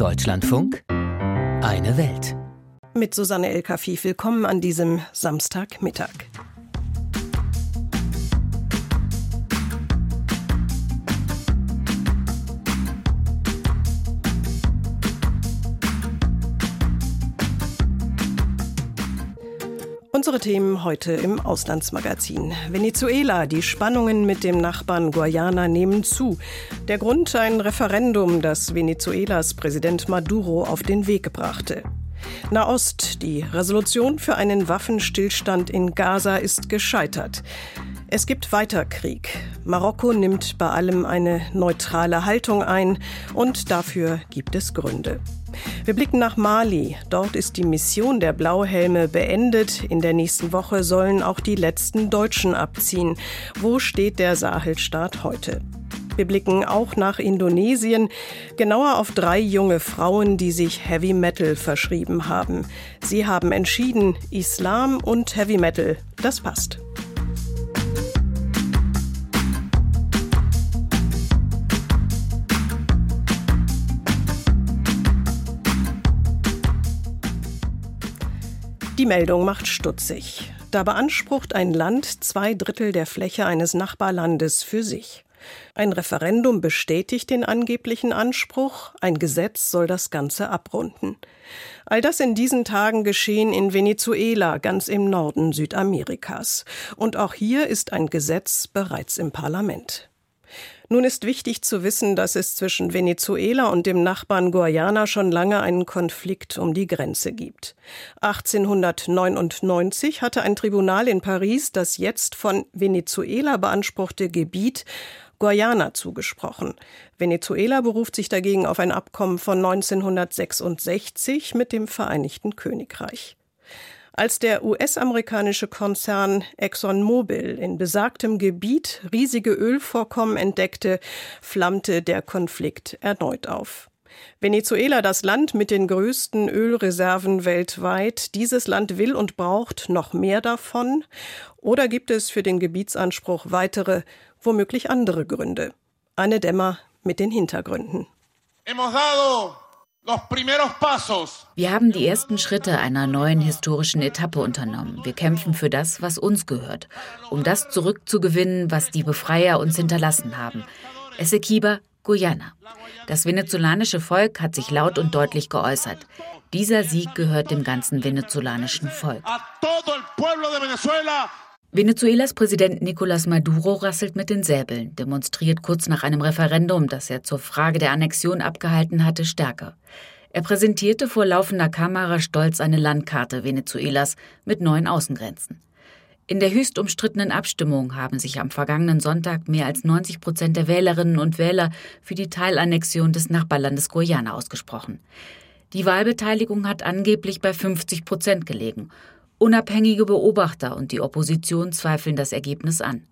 Deutschlandfunk Eine Welt. Mit Susanne Elkafi willkommen an diesem Samstagmittag. Unsere Themen heute im Auslandsmagazin. Venezuela, die Spannungen mit dem Nachbarn Guayana nehmen zu. Der Grund ein Referendum, das Venezuelas Präsident Maduro auf den Weg brachte. Nahost, die Resolution für einen Waffenstillstand in Gaza ist gescheitert. Es gibt weiter Krieg. Marokko nimmt bei allem eine neutrale Haltung ein und dafür gibt es Gründe. Wir blicken nach Mali. Dort ist die Mission der Blauhelme beendet. In der nächsten Woche sollen auch die letzten Deutschen abziehen. Wo steht der Sahelstaat heute? Wir blicken auch nach Indonesien, genauer auf drei junge Frauen, die sich Heavy Metal verschrieben haben. Sie haben entschieden, Islam und Heavy Metal, das passt. Die Meldung macht stutzig. Da beansprucht ein Land zwei Drittel der Fläche eines Nachbarlandes für sich. Ein Referendum bestätigt den angeblichen Anspruch, ein Gesetz soll das Ganze abrunden. All das in diesen Tagen geschehen in Venezuela, ganz im Norden Südamerikas. Und auch hier ist ein Gesetz bereits im Parlament. Nun ist wichtig zu wissen, dass es zwischen Venezuela und dem Nachbarn Guayana schon lange einen Konflikt um die Grenze gibt. 1899 hatte ein Tribunal in Paris das jetzt von Venezuela beanspruchte Gebiet Guayana zugesprochen. Venezuela beruft sich dagegen auf ein Abkommen von 1966 mit dem Vereinigten Königreich. Als der US-amerikanische Konzern ExxonMobil in besagtem Gebiet riesige Ölvorkommen entdeckte, flammte der Konflikt erneut auf. Venezuela, das Land mit den größten Ölreserven weltweit, dieses Land will und braucht noch mehr davon? Oder gibt es für den Gebietsanspruch weitere, womöglich andere Gründe? Anne Dämmer mit den Hintergründen. Wir haben die ersten Schritte einer neuen historischen Etappe unternommen. Wir kämpfen für das, was uns gehört, um das zurückzugewinnen, was die Befreier uns hinterlassen haben. Essequiba, Guyana. Das venezolanische Volk hat sich laut und deutlich geäußert. Dieser Sieg gehört dem ganzen venezolanischen Volk. Venezuelas Präsident Nicolás Maduro rasselt mit den Säbeln, demonstriert kurz nach einem Referendum, das er zur Frage der Annexion abgehalten hatte, stärker. Er präsentierte vor laufender Kamera stolz eine Landkarte Venezuelas mit neuen Außengrenzen. In der höchst umstrittenen Abstimmung haben sich am vergangenen Sonntag mehr als 90 Prozent der Wählerinnen und Wähler für die Teilannexion des Nachbarlandes Guyana ausgesprochen. Die Wahlbeteiligung hat angeblich bei 50 Prozent gelegen Unabhängige Beobachter und die Opposition zweifeln das Ergebnis an.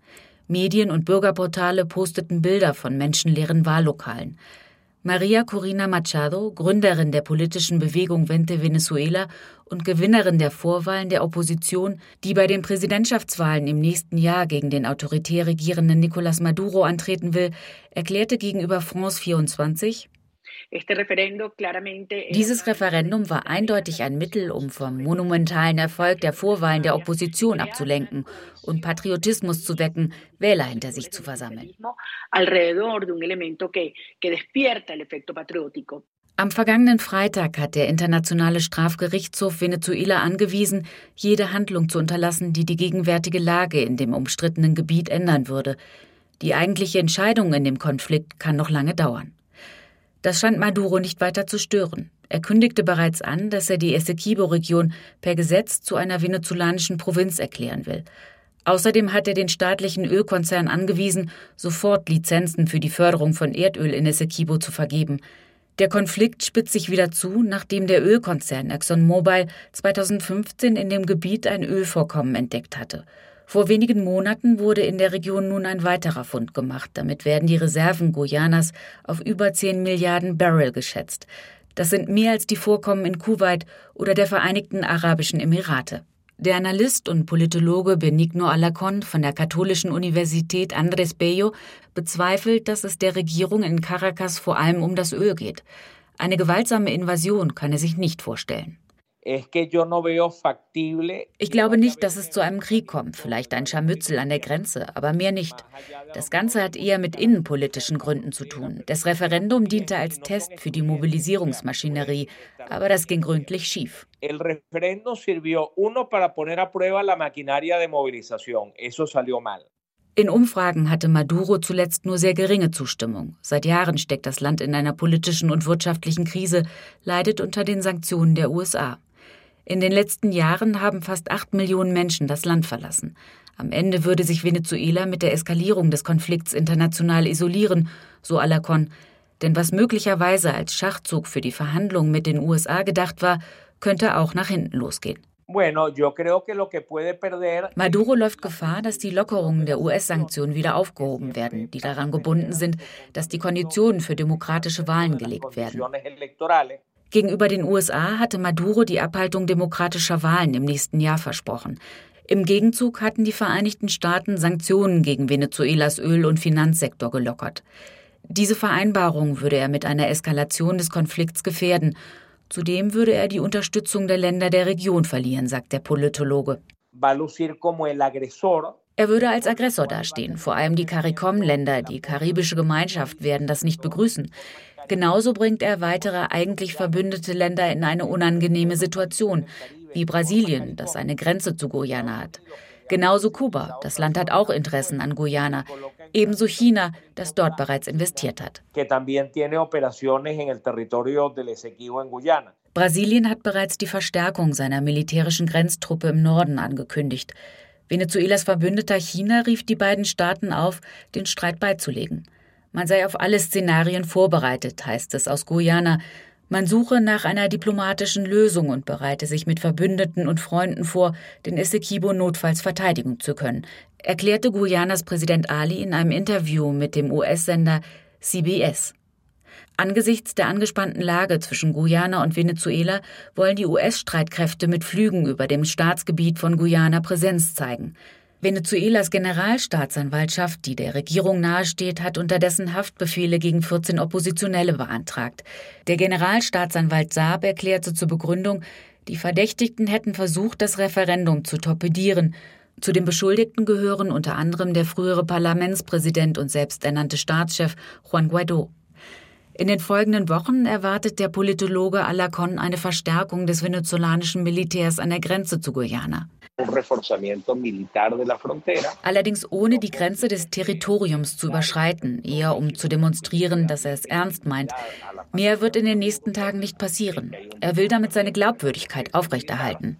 Medien und Bürgerportale posteten Bilder von menschenleeren Wahllokalen. Maria Corina Machado, Gründerin der politischen Bewegung Vente Venezuela und Gewinnerin der Vorwahlen der Opposition, die bei den Präsidentschaftswahlen im nächsten Jahr gegen den autoritär regierenden Nicolás Maduro antreten will, erklärte gegenüber France 24, dieses Referendum war eindeutig ein Mittel, um vom monumentalen Erfolg der Vorwahlen der Opposition abzulenken und Patriotismus zu wecken, Wähler hinter sich zu versammeln. Am vergangenen Freitag hat der Internationale Strafgerichtshof Venezuela angewiesen, jede Handlung zu unterlassen, die die gegenwärtige Lage in dem umstrittenen Gebiet ändern würde. Die eigentliche Entscheidung in dem Konflikt kann noch lange dauern. Das scheint Maduro nicht weiter zu stören. Er kündigte bereits an, dass er die Essequibo-Region per Gesetz zu einer venezolanischen Provinz erklären will. Außerdem hat er den staatlichen Ölkonzern angewiesen, sofort Lizenzen für die Förderung von Erdöl in Essequibo zu vergeben. Der Konflikt spitzt sich wieder zu, nachdem der Ölkonzern ExxonMobil 2015 in dem Gebiet ein Ölvorkommen entdeckt hatte. Vor wenigen Monaten wurde in der Region nun ein weiterer Fund gemacht. Damit werden die Reserven Guyanas auf über 10 Milliarden Barrel geschätzt. Das sind mehr als die Vorkommen in Kuwait oder der Vereinigten Arabischen Emirate. Der Analyst und Politologe Benigno Alacon von der Katholischen Universität Andrés Bello bezweifelt, dass es der Regierung in Caracas vor allem um das Öl geht. Eine gewaltsame Invasion kann er sich nicht vorstellen. Ich glaube nicht, dass es zu einem Krieg kommt, vielleicht ein Scharmützel an der Grenze, aber mehr nicht. Das Ganze hat eher mit innenpolitischen Gründen zu tun. Das Referendum diente als Test für die Mobilisierungsmaschinerie, aber das ging gründlich schief. El referéndum sirvió uno para poner a prueba la maquinaria de movilización. Eso salió mal. In Umfragen hatte Maduro zuletzt nur sehr geringe Zustimmung. Seit Jahren steckt das Land in einer politischen und wirtschaftlichen Krise, leidet unter den Sanktionen der USA. In den letzten Jahren haben fast acht Millionen Menschen das Land verlassen. Am Ende würde sich Venezuela mit der Eskalierung des Konflikts international isolieren, so Alacon. Denn was möglicherweise als Schachzug für die Verhandlungen mit den USA gedacht war, könnte auch nach hinten losgehen. Maduro läuft Gefahr, dass die Lockerungen der US-Sanktionen wieder aufgehoben werden, die daran gebunden sind, dass die Konditionen für demokratische Wahlen gelegt werden. Gegenüber den USA hatte Maduro die Abhaltung demokratischer Wahlen im nächsten Jahr versprochen. Im Gegenzug hatten die Vereinigten Staaten Sanktionen gegen Venezuelas Öl- und Finanzsektor gelockert. Diese Vereinbarung würde er mit einer Eskalation des Konflikts gefährden. Zudem würde er die Unterstützung der Länder der Region verlieren, sagt der Politologe. Er würde als Aggressor dastehen. Vor allem die CARICOM-Länder, die karibische Gemeinschaft, werden das nicht begrüßen. Genauso bringt er weitere eigentlich verbündete Länder in eine unangenehme Situation, wie Brasilien, das eine Grenze zu Guyana hat. Genauso Kuba, das Land hat auch Interessen an Guyana. Ebenso China, das dort bereits investiert hat. Brasilien hat bereits die Verstärkung seiner militärischen Grenztruppe im Norden angekündigt. Venezuelas Verbündeter China rief die beiden Staaten auf, den Streit beizulegen. Man sei auf alle Szenarien vorbereitet, heißt es aus Guyana. Man suche nach einer diplomatischen Lösung und bereite sich mit Verbündeten und Freunden vor, den Essequibo notfalls verteidigen zu können, erklärte Guyanas Präsident Ali in einem Interview mit dem US-Sender CBS. Angesichts der angespannten Lage zwischen Guyana und Venezuela wollen die US-Streitkräfte mit Flügen über dem Staatsgebiet von Guyana Präsenz zeigen. Venezuelas Generalstaatsanwaltschaft, die der Regierung nahesteht, hat unterdessen Haftbefehle gegen 14 Oppositionelle beantragt. Der Generalstaatsanwalt Saab erklärte zur Begründung, die Verdächtigten hätten versucht, das Referendum zu torpedieren. Zu den Beschuldigten gehören unter anderem der frühere Parlamentspräsident und selbsternannte Staatschef Juan Guaido. In den folgenden Wochen erwartet der Politologe Alacon eine Verstärkung des venezolanischen Militärs an der Grenze zu Guyana. Allerdings ohne die Grenze des Territoriums zu überschreiten, eher um zu demonstrieren, dass er es ernst meint. Mehr wird in den nächsten Tagen nicht passieren. Er will damit seine Glaubwürdigkeit aufrechterhalten.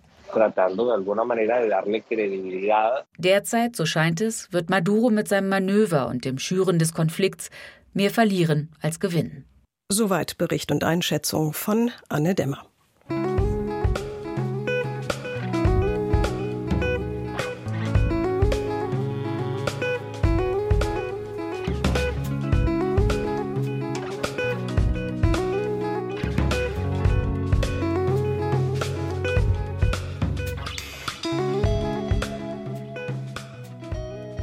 Derzeit, so scheint es, wird Maduro mit seinem Manöver und dem Schüren des Konflikts mehr verlieren als gewinnen. Soweit Bericht und Einschätzung von Anne Dämmer.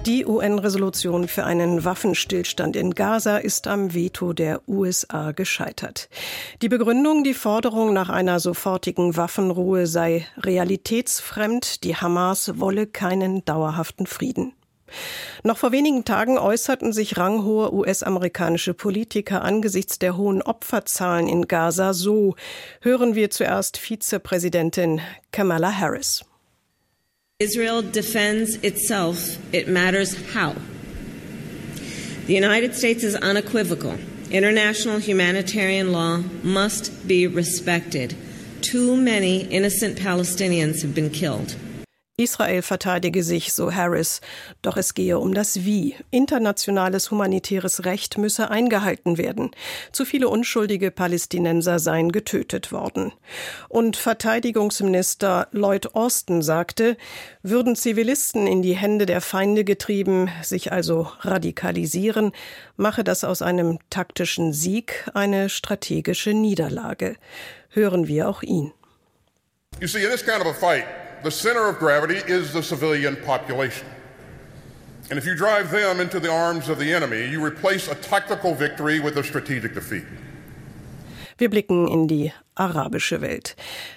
Die UN-Resolution für einen Waffenstillstand in Gaza ist am Veto der USA gescheitert. Die Begründung, die Forderung nach einer sofortigen Waffenruhe sei realitätsfremd, die Hamas wolle keinen dauerhaften Frieden. Noch vor wenigen Tagen äußerten sich ranghohe US-amerikanische Politiker angesichts der hohen Opferzahlen in Gaza so. Hören wir zuerst Vizepräsidentin Kamala Harris. Israel defends itself, it matters how. The United States is unequivocal. International humanitarian law must be respected. Too many innocent Palestinians have been killed. Israel verteidige sich, so Harris. Doch es gehe um das Wie. Internationales humanitäres Recht müsse eingehalten werden. Zu viele unschuldige Palästinenser seien getötet worden. Und Verteidigungsminister Lloyd Austin sagte, würden Zivilisten in die Hände der Feinde getrieben, sich also radikalisieren, mache das aus einem taktischen Sieg eine strategische Niederlage. Hören wir auch ihn. You see, in this kind of a fight, the center of gravity is the civilian population. And if you drive them into the arms of the enemy, you replace a tactical victory with a strategic defeat. Wir blicken in die arabische Welt.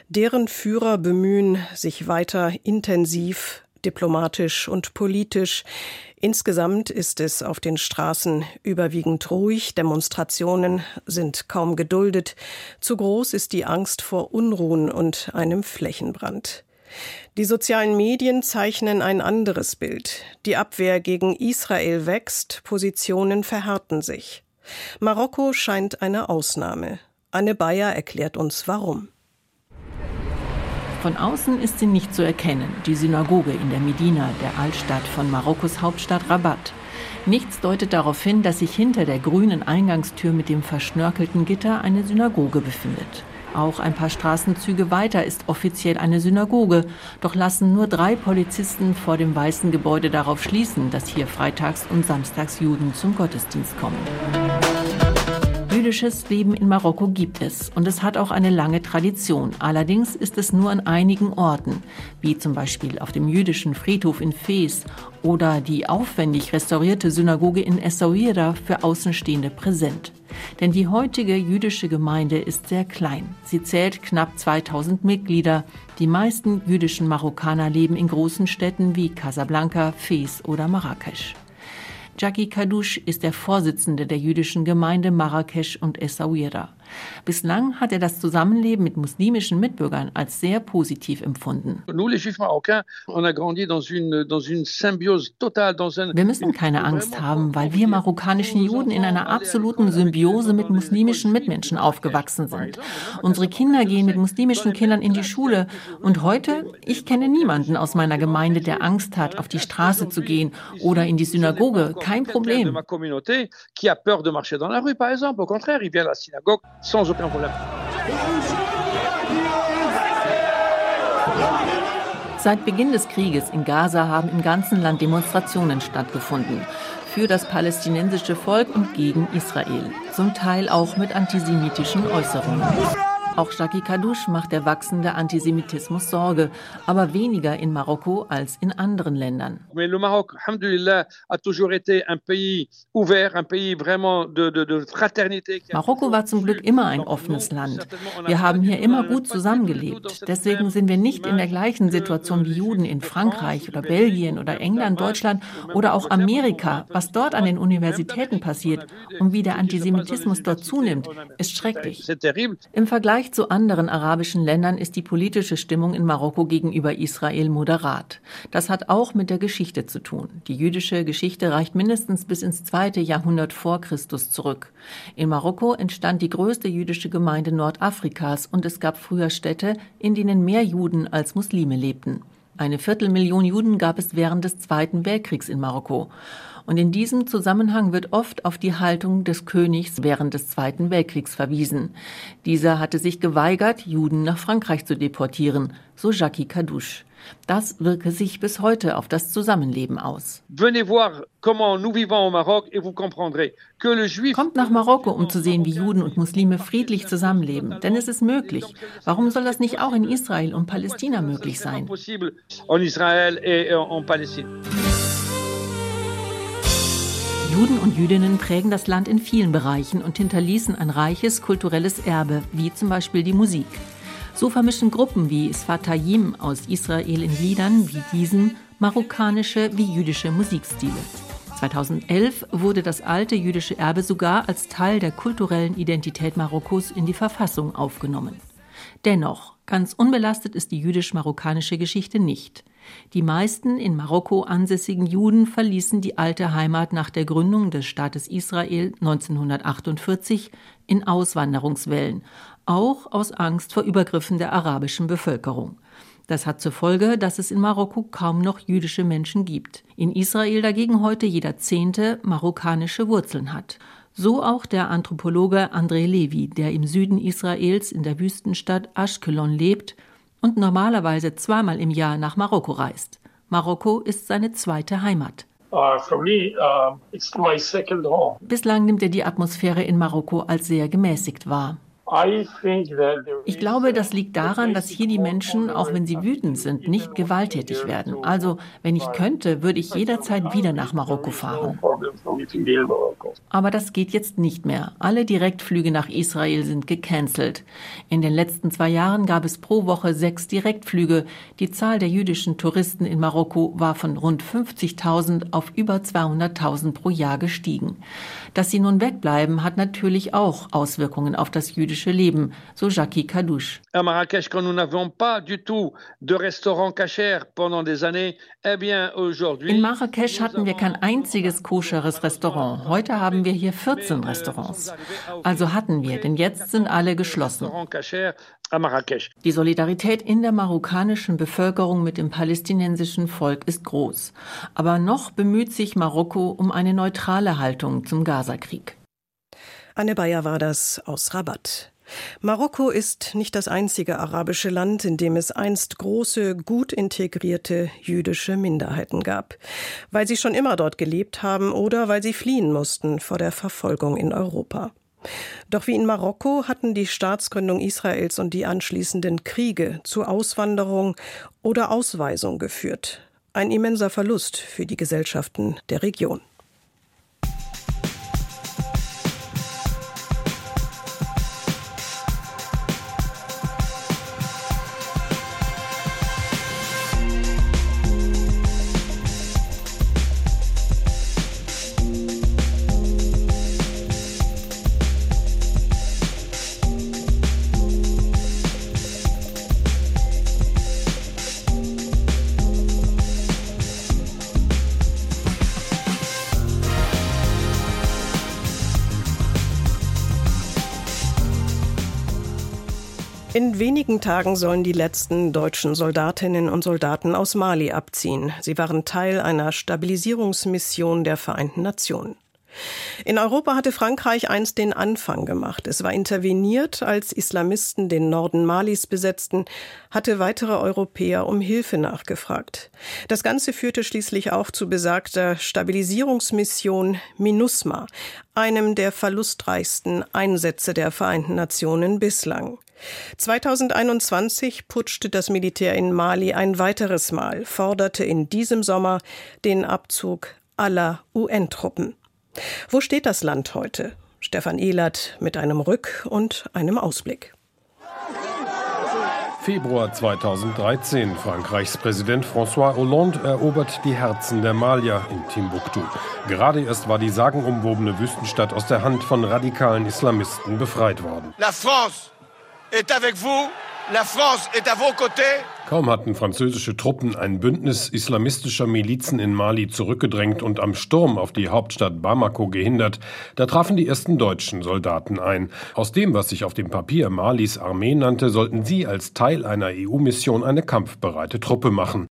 Deren Führer bemühen sich weiter intensiv, diplomatisch und politisch. Insgesamt ist es auf den Straßen überwiegend ruhig, Demonstrationen sind kaum geduldet, zu groß ist die Angst vor Unruhen und einem Flächenbrand. Die sozialen Medien zeichnen ein anderes Bild. Die Abwehr gegen Israel wächst, Positionen verhärten sich. Marokko scheint eine Ausnahme. Anne Bayer erklärt uns warum. Von außen ist sie nicht zu erkennen, die Synagoge in der Medina, der Altstadt von Marokkos Hauptstadt Rabat. Nichts deutet darauf hin, dass sich hinter der grünen Eingangstür mit dem verschnörkelten Gitter eine Synagoge befindet. Auch ein paar Straßenzüge weiter ist offiziell eine Synagoge, doch lassen nur drei Polizisten vor dem weißen Gebäude darauf schließen, dass hier freitags und samstags Juden zum Gottesdienst kommen. Jüdisches Leben in Marokko gibt es und es hat auch eine lange Tradition. Allerdings ist es nur an einigen Orten, wie zum Beispiel auf dem jüdischen Friedhof in Fes oder die aufwendig restaurierte Synagoge in Essaouira für Außenstehende präsent. Denn die heutige jüdische Gemeinde ist sehr klein. Sie zählt knapp 2000 Mitglieder. Die meisten jüdischen Marokkaner leben in großen Städten wie Casablanca, Fes oder Marrakesch. Jackie Kadouche ist der Vorsitzende der jüdischen Gemeinde Marrakesch und Essaouira. Bislang hat er das Zusammenleben mit muslimischen Mitbürgern als sehr positiv empfunden. Wir müssen keine Angst haben, weil wir marokkanischen Juden in einer absoluten Symbiose mit muslimischen Mitmenschen aufgewachsen sind. Unsere Kinder gehen mit muslimischen Kindern in die Schule. und heute, ich kenne niemanden aus meiner Gemeinde, der Angst hat, auf die Straße zu gehen oder in die Synagoge. Kein Problem sans aucun problème. Seit Beginn des Krieges in Gaza haben im ganzen Land Demonstrationen stattgefunden für das palästinensische Volk und gegen Israel, zum Teil auch mit antisemitischen Äußerungen. Auch Jackie Kadouche macht der wachsende Antisemitismus Sorge, aber weniger in Marokko als in anderen Ländern. Marokko war zum Glück immer ein offenes Land. Wir haben hier immer gut zusammengelebt. Deswegen sind wir nicht in der gleichen Situation wie Juden in Frankreich oder Belgien oder England, Deutschland oder auch Amerika. Was dort an den Universitäten passiert und wie der Antisemitismus dort zunimmt, ist schrecklich. Im Vergleich Vergleich zu anderen arabischen Ländern ist die politische Stimmung in Marokko gegenüber Israel moderat. Das hat auch mit der Geschichte zu tun. Die jüdische Geschichte reicht mindestens bis ins zweite Jahrhundert vor Christus zurück. In Marokko entstand die größte jüdische Gemeinde Nordafrikas und es gab früher Städte, in denen mehr Juden als Muslime lebten. Eine Viertelmillion Juden gab es während des Zweiten Weltkriegs in Marokko. Und in diesem Zusammenhang wird oft auf die Haltung des Königs während des Zweiten Weltkriegs verwiesen. Dieser hatte sich geweigert, Juden nach Frankreich zu deportieren, so Jackie Kadouche. Das wirke sich bis heute auf das Zusammenleben aus. Kommt nach Marokko, um zu sehen, wie Juden und Muslime friedlich zusammenleben. Denn es ist möglich. Warum soll das nicht auch in Israel und Palästina möglich sein? Juden und Jüdinnen prägen das Land in vielen Bereichen und hinterließen ein reiches kulturelles Erbe, wie zum Beispiel die Musik. So vermischen Gruppen wie Sfatayim aus Israel in Liedern wie diesen marokkanische wie jüdische Musikstile. 2011 wurde das alte jüdische Erbe sogar als Teil der kulturellen Identität Marokkos in die Verfassung aufgenommen. Dennoch, ganz unbelastet ist die jüdisch-marokkanische Geschichte nicht. Die meisten in Marokko ansässigen Juden verließen die alte Heimat nach der Gründung des Staates Israel 1948 in Auswanderungswellen, auch aus Angst vor Übergriffen der arabischen Bevölkerung. Das hat zur Folge, dass es in Marokko kaum noch jüdische Menschen gibt. In Israel dagegen heute jeder Zehnte marokkanische Wurzeln hat. So auch der Anthropologe André Levi, der im Süden Israels in der Wüstenstadt Ashkelon lebt und normalerweise zweimal im Jahr nach Marokko reist. Marokko ist seine zweite Heimat. Uh, uh, Bislang nimmt er die Atmosphäre in Marokko als sehr gemäßigt wahr. Ich glaube, das liegt daran, dass hier die Menschen, auch wenn sie wütend sind, nicht gewalttätig werden. Also, wenn ich könnte, würde ich jederzeit wieder nach Marokko fahren. Aber das geht jetzt nicht mehr. Alle Direktflüge nach Israel sind gecancelt. In den letzten zwei Jahren gab es pro Woche sechs Direktflüge. Die Zahl der jüdischen Touristen in Marokko war von rund 50.000 auf über 200.000 pro Jahr gestiegen. Dass sie nun wegbleiben, hat natürlich auch Auswirkungen auf das jüdische Leben, so Jackie Kadouche. À Marrakech, quand nous n'avions pas du tout de restaurant kasher pendant des années, eh bien aujourd'hui. In Marrakesch hatten wir kein einziges koscheres Restaurant. Heute haben wir hier 14 Restaurants. Also hatten wir, denn jetzt sind alle geschlossen. Die Solidarität in der marokkanischen Bevölkerung mit dem palästinensischen Volk ist groß. Aber noch bemüht sich Marokko um eine neutrale Haltung zum Gazakrieg. Anne Bayer war das aus Rabat. Marokko ist nicht das einzige arabische Land, in dem es einst große, gut integrierte jüdische Minderheiten gab, weil sie schon immer dort gelebt haben oder weil sie fliehen mussten vor der Verfolgung in Europa. Doch wie in Marokko hatten die Staatsgründung Israels und die anschließenden Kriege zu Auswanderung oder Ausweisung geführt. Ein immenser Verlust für die Gesellschaften der Region. Wenigen Tagen sollen die letzten deutschen Soldatinnen und Soldaten aus Mali abziehen. Sie waren Teil einer Stabilisierungsmission der Vereinten Nationen. In Europa hatte Frankreich einst den Anfang gemacht. Es war interveniert, als Islamisten den Norden Malis besetzten, hatte weitere Europäer um Hilfe nachgefragt. Das Ganze führte schließlich auch zu besagter Stabilisierungsmission MINUSMA, einem der verlustreichsten Einsätze der Vereinten Nationen bislang. 2021 putschte das Militär in Mali ein weiteres Mal, forderte in diesem Sommer den Abzug aller UN-Truppen. Wo steht das Land heute? Stefan Ehlert mit einem Rück- und einem Ausblick. Februar 2013. Frankreichs Präsident François Hollande erobert die Herzen der Malier in Timbuktu. Gerade erst war die sagenumwobene Wüstenstadt aus der Hand von radikalen Islamisten befreit worden. La France est avec vous. La France est à vos côtés. Kaum hatten französische Truppen ein Bündnis islamistischer Milizen in Mali zurückgedrängt und am Sturm auf die Hauptstadt Bamako gehindert, da trafen die ersten deutschen Soldaten ein. Aus dem, was sich auf dem Papier Malis Armee nannte, sollten sie als Teil einer EU-Mission eine kampfbereite Truppe machen.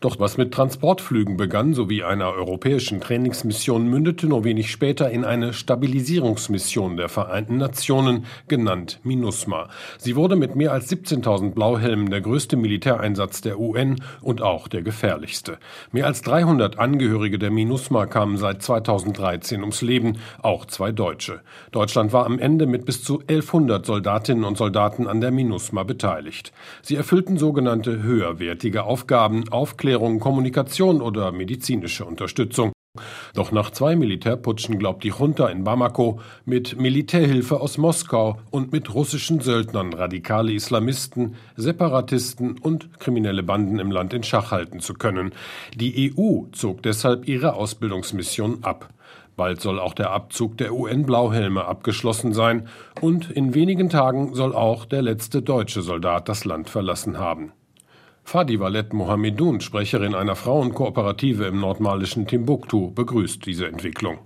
Doch was mit Transportflügen begann, sowie einer europäischen Trainingsmission, mündete nur wenig später in eine Stabilisierungsmission der Vereinten Nationen, genannt MINUSMA. Sie wurde mit mehr als 17.000 Blauhelmen der größte Militär Militäreinsatz der UN und auch der gefährlichste. Mehr als 300 Angehörige der MINUSMA kamen seit 2013 ums Leben, auch zwei Deutsche. Deutschland war am Ende mit bis zu 1100 Soldatinnen und Soldaten an der MINUSMA beteiligt. Sie erfüllten sogenannte höherwertige Aufgaben, Aufklärung, Kommunikation oder medizinische Unterstützung. Doch nach zwei Militärputschen glaubt die Junta in Bamako, mit Militärhilfe aus Moskau und mit russischen Söldnern radikale Islamisten, Separatisten und kriminelle Banden im Land in Schach halten zu können. Die EU zog deshalb ihre Ausbildungsmission ab. Bald soll auch der Abzug der UN-Blauhelme abgeschlossen sein und in wenigen Tagen soll auch der letzte deutsche Soldat das Land verlassen haben. Fadi Walet Mohamedoun, Sprecherin einer Frauenkooperative im nordmalischen Timbuktu, begrüßt diese Entwicklung.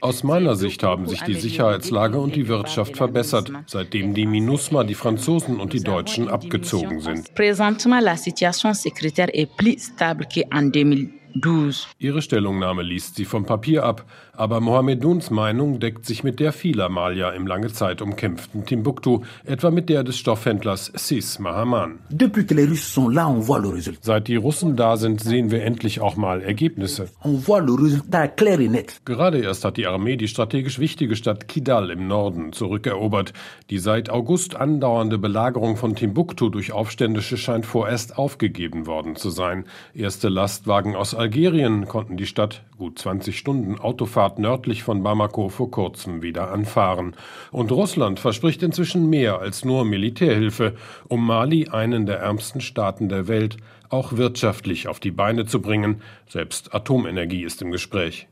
Aus meiner Sicht haben sich die Sicherheitslage und die Wirtschaft verbessert, seitdem die MINUSMA, die Franzosen und die Deutschen abgezogen sind. Ihre Stellungnahme liest sie vom Papier ab, Aber Mohameduns Meinung deckt sich mit der vieler Malier im lange Zeit umkämpften Timbuktu, etwa mit der des Stoffhändlers Sis Mahaman. Seit die Russen da sind, sehen wir endlich auch mal Ergebnisse. Gerade erst hat die Armee die strategisch wichtige Stadt Kidal im Norden zurückerobert. Die seit August andauernde Belagerung von Timbuktu durch Aufständische scheint vorerst aufgegeben worden zu sein. Erste Lastwagen aus Algerien konnten die Stadt gut 20 Stunden Autofahrt nördlich von Bamako vor kurzem wieder anfahren. Und Russland verspricht inzwischen mehr als nur Militärhilfe, um Mali, einen der ärmsten Staaten der Welt, auch wirtschaftlich auf die Beine zu bringen. Selbst Atomenergie ist im Gespräch.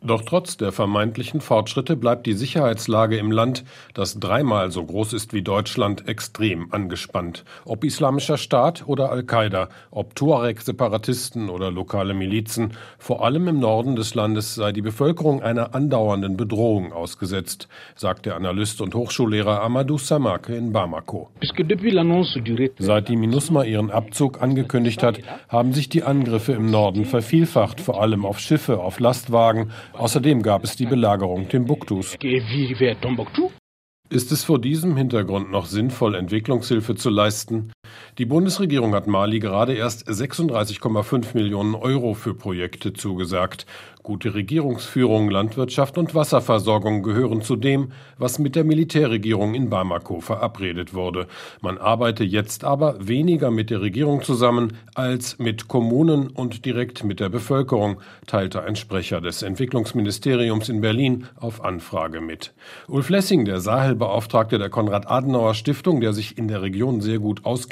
Doch trotz der vermeintlichen Fortschritte bleibt die Sicherheitslage im Land, das dreimal so groß ist wie Deutschland, extrem angespannt. Ob Islamischer Staat oder Al-Qaida, ob Tuareg-Separatisten oder lokale Milizen, vor allem im Norden des Landes sei die Bevölkerung einer andauernden Bedrohung ausgesetzt, sagt der Analyst und Hochschullehrer Amadou Samake in Bamako. Seit die MINUSMA ihren Abzug angekündigt hat, haben sich die Angriffe im Norden vervielfacht, vor allem auf Schiffe, auf Lastwagen, Außerdem gab es die Belagerung Timbuktus. Ist es vor diesem Hintergrund noch sinnvoll, Entwicklungshilfe zu leisten? Die Bundesregierung hat Mali gerade erst 36,5 Millionen Euro für Projekte zugesagt. Gute Regierungsführung, Landwirtschaft und Wasserversorgung gehören zu dem, was mit der Militärregierung in Bamako verabredet wurde. Man arbeite jetzt aber weniger mit der Regierung zusammen als mit Kommunen und direkt mit der Bevölkerung, teilte ein Sprecher des Entwicklungsministeriums in Berlin auf Anfrage mit. Ulf Lessing, der Sahelbeauftragte der Konrad-Adenauer Stiftung, der sich in der Region sehr gut auskennt,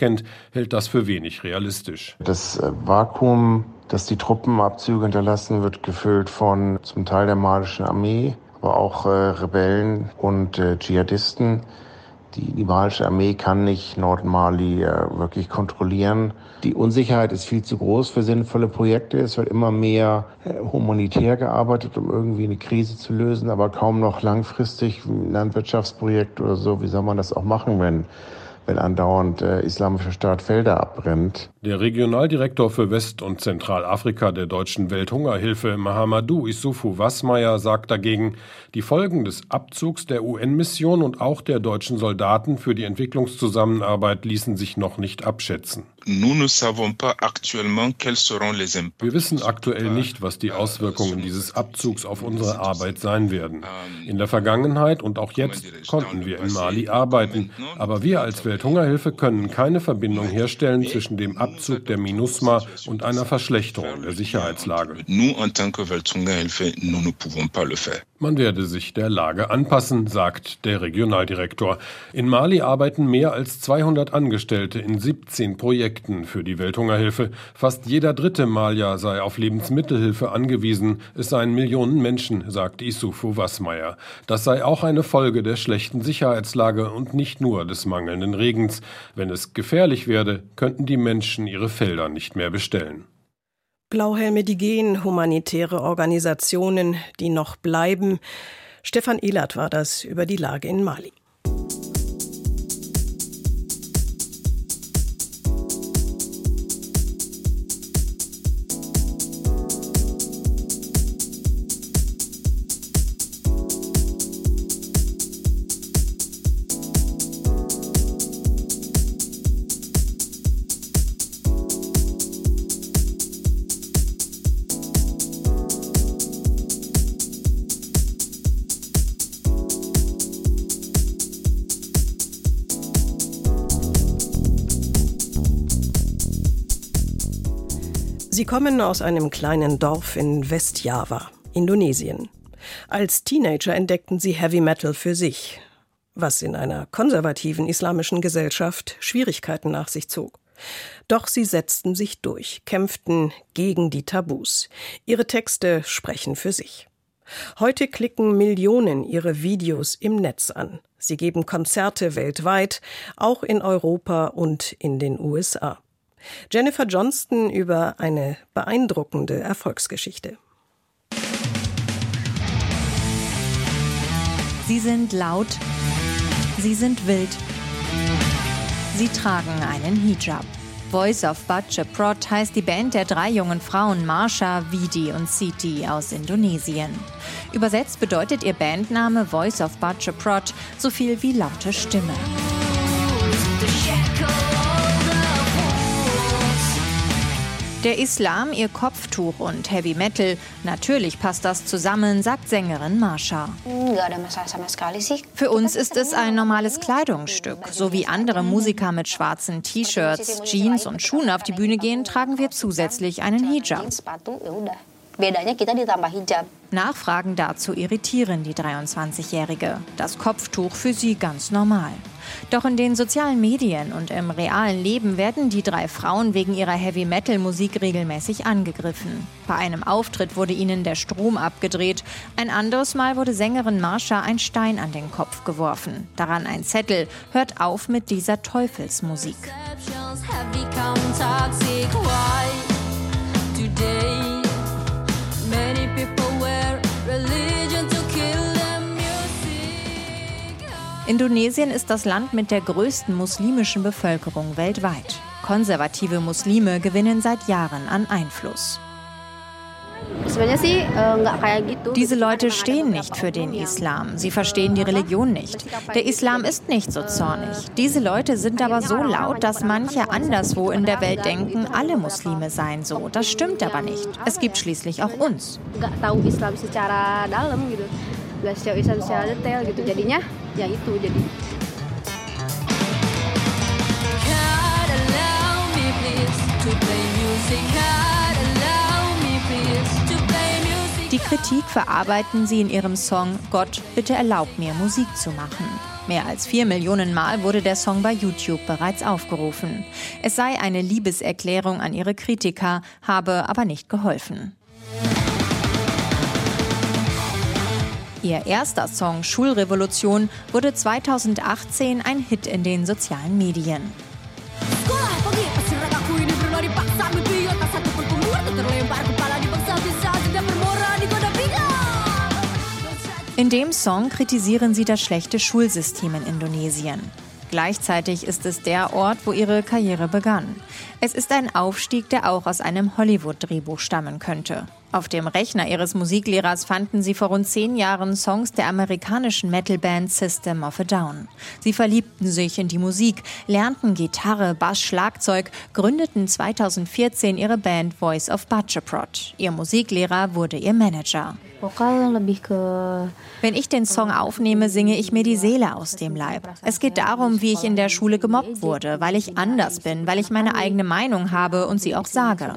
hält das für wenig realistisch. Das äh, Vakuum dass die Truppenabzüge hinterlassen, wird gefüllt von zum Teil der malischen Armee, aber auch äh, Rebellen und äh, Dschihadisten. Die, die malische Armee kann nicht Nordmali äh, wirklich kontrollieren. Die Unsicherheit ist viel zu groß für sinnvolle Projekte. Es wird immer mehr äh, humanitär gearbeitet, um irgendwie eine Krise zu lösen, aber kaum noch langfristig ein Landwirtschaftsprojekt oder so. Wie soll man das auch machen, wenn wenn andauernd äh, Islamischer Staat Felder abbrennt. Der Regionaldirektor für West- und Zentralafrika der Deutschen Welthungerhilfe, Mahamadou Issoufou Wasmeier, sagt dagegen, die Folgen des Abzugs der UN-Mission und auch der deutschen Soldaten für die Entwicklungszusammenarbeit ließen sich noch nicht abschätzen. Wir wissen aktuell nicht, was die Auswirkungen dieses Abzugs auf unsere Arbeit sein werden. In der Vergangenheit und auch jetzt konnten wir in Mali arbeiten, aber wir als Welthungerhilfe können keine Verbindung herstellen zwischen dem Abzug der MINUSMA und einer Verschlechterung der Sicherheitslage. Man werde sich der Lage anpassen, sagt der Regionaldirektor. In Mali arbeiten mehr als 200 Angestellte in 17 Projekten für die Welthungerhilfe. Fast jeder dritte Malier sei auf Lebensmittelhilfe angewiesen. Es seien Millionen Menschen, sagt Isufu Wassmeier. Das sei auch eine Folge der schlechten Sicherheitslage und nicht nur des mangelnden Regens. Wenn es gefährlich werde, könnten die Menschen ihre Felder nicht mehr bestellen. Blauhelme, die gehen, humanitäre Organisationen, die noch bleiben. Stefan Ehlert war das über die Lage in Mali. Sie kommen aus einem kleinen Dorf in Westjava, Indonesien. Als Teenager entdeckten sie Heavy Metal für sich, was in einer konservativen islamischen Gesellschaft Schwierigkeiten nach sich zog. Doch sie setzten sich durch, kämpften gegen die Tabus. Ihre Texte sprechen für sich. Heute klicken Millionen ihre Videos im Netz an. Sie geben Konzerte weltweit, auch in Europa und in den USA. Jennifer Johnston über eine beeindruckende Erfolgsgeschichte. Sie sind laut, sie sind wild, sie tragen einen Hijab. Voice of Prot heißt die Band der drei jungen Frauen Marsha, Vidi und Siti aus Indonesien. Übersetzt bedeutet ihr Bandname Voice of Prot so viel wie laute Stimme. Der Islam ihr Kopftuch und Heavy Metal, natürlich passt das zusammen, sagt Sängerin Marsha. Für uns ist es ein normales Kleidungsstück. So wie andere Musiker mit schwarzen T-Shirts, Jeans und Schuhen auf die Bühne gehen, tragen wir zusätzlich einen Hijab. Nachfragen dazu irritieren die 23-Jährige. Das Kopftuch für sie ganz normal. Doch in den sozialen Medien und im realen Leben werden die drei Frauen wegen ihrer Heavy-Metal-Musik regelmäßig angegriffen. Bei einem Auftritt wurde ihnen der Strom abgedreht. Ein anderes Mal wurde Sängerin Marsha ein Stein an den Kopf geworfen. Daran ein Zettel: Hört auf mit dieser Teufelsmusik. Indonesien ist das Land mit der größten muslimischen Bevölkerung weltweit. Konservative Muslime gewinnen seit Jahren an Einfluss. Diese Leute stehen nicht für den Islam. Sie verstehen die Religion nicht. Der Islam ist nicht so zornig. Diese Leute sind aber so laut, dass manche anderswo in der Welt denken, alle Muslime seien so. Das stimmt aber nicht. Es gibt schließlich auch uns. Ya itu jadi Die Kritik verarbeiten sie in ihrem Song Gott, bitte erlaub mir, Musik zu machen. Mehr als vier Millionen Mal wurde der Song bei YouTube bereits aufgerufen. Es sei eine Liebeserklärung an ihre Kritiker, habe aber nicht geholfen. Ihr erster Song Schulrevolution wurde 2018 ein Hit in den sozialen Medien. In dem Song kritisieren sie das schlechte Schulsystem in Indonesien. Gleichzeitig ist es der Ort, wo ihre Karriere begann. Es ist ein Aufstieg, der auch aus einem Hollywood-Drehbuch stammen könnte. Auf dem Rechner ihres Musiklehrers fanden sie vor rund zehn Jahren Songs der amerikanischen Metalband System of a Down. Sie verliebten sich in die Musik, lernten Gitarre, Bass, Schlagzeug, gründeten 2014 ihre Band Voice of Butcherprot. Ihr Musiklehrer wurde ihr Manager. Wenn ich den Song aufnehme, singe ich mir die Seele aus dem Leib. Es geht darum, wie ich in der Schule gemobbt wurde, weil ich anders bin, weil ich meine eigene Meinung habe und sie auch sage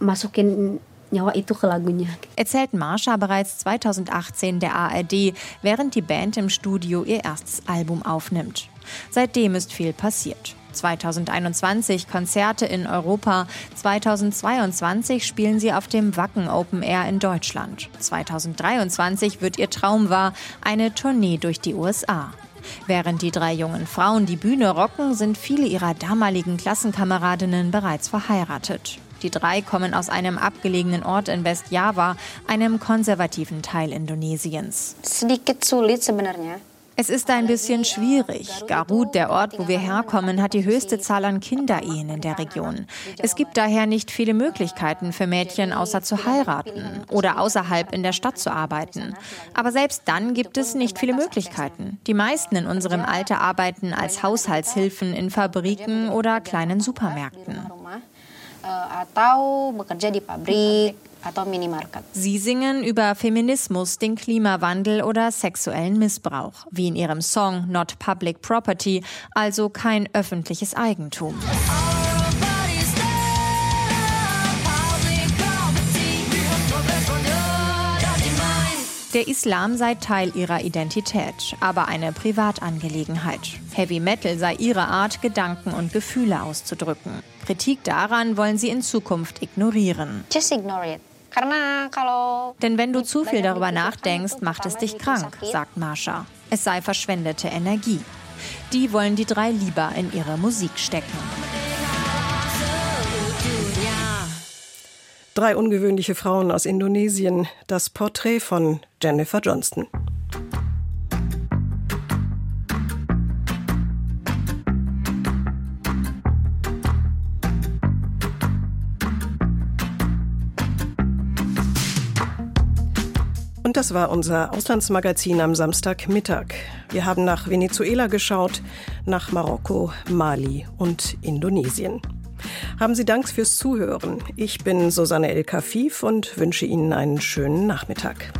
masukin Nyawa itu ke lagunya. Erzählt Marsha bereits 2018 der ARD, während die Band im Studio ihr erstes Album aufnimmt. Seitdem ist viel passiert. 2021 Konzerte in Europa, 2022 spielen sie auf dem Wacken Open Air in Deutschland. 2023 wird ihr Traum wahr, eine Tournee durch die USA. Während die drei jungen Frauen die Bühne rocken, sind viele ihrer damaligen Klassenkameradinnen bereits verheiratet. Die drei kommen aus einem abgelegenen Ort in Westjava, einem konservativen Teil Indonesiens. Es ist ein bisschen schwierig. Garut, der Ort, wo wir herkommen, hat die höchste Zahl an Kinderehen in der Region. Es gibt daher nicht viele Möglichkeiten für Mädchen, außer zu heiraten oder außerhalb in der Stadt zu arbeiten. Aber selbst dann gibt es nicht viele Möglichkeiten. Die meisten in unserem Alter arbeiten als Haushaltshilfen in Fabriken oder kleinen Supermärkten. Eh, atau bekerja di pabrik Minimarket. Sie singen über Feminismus, den Klimawandel oder sexuellen Missbrauch, wie in ihrem Song Not Public Property, also kein öffentliches Eigentum. Der Islam sei Teil ihrer Identität, aber eine Privatangelegenheit. Heavy Metal sei ihre Art, Gedanken und Gefühle auszudrücken. Kritik daran wollen sie in Zukunft ignorieren. Just ignore it. Denn wenn du zu viel darüber nachdenkst, macht es dich krank, sagt Marsha. Es sei verschwendete Energie. Die wollen die drei lieber in ihre Musik stecken. Drei ungewöhnliche Frauen aus Indonesien. Das Porträt von Jennifer Johnston. Und das war unser Auslandsmagazin am Samstagmittag. Wir haben nach Venezuela geschaut, nach Marokko, Mali und Indonesien. Haben Sie Dank fürs Zuhören. Ich bin Susanne El Kafif und wünsche Ihnen einen schönen Nachmittag.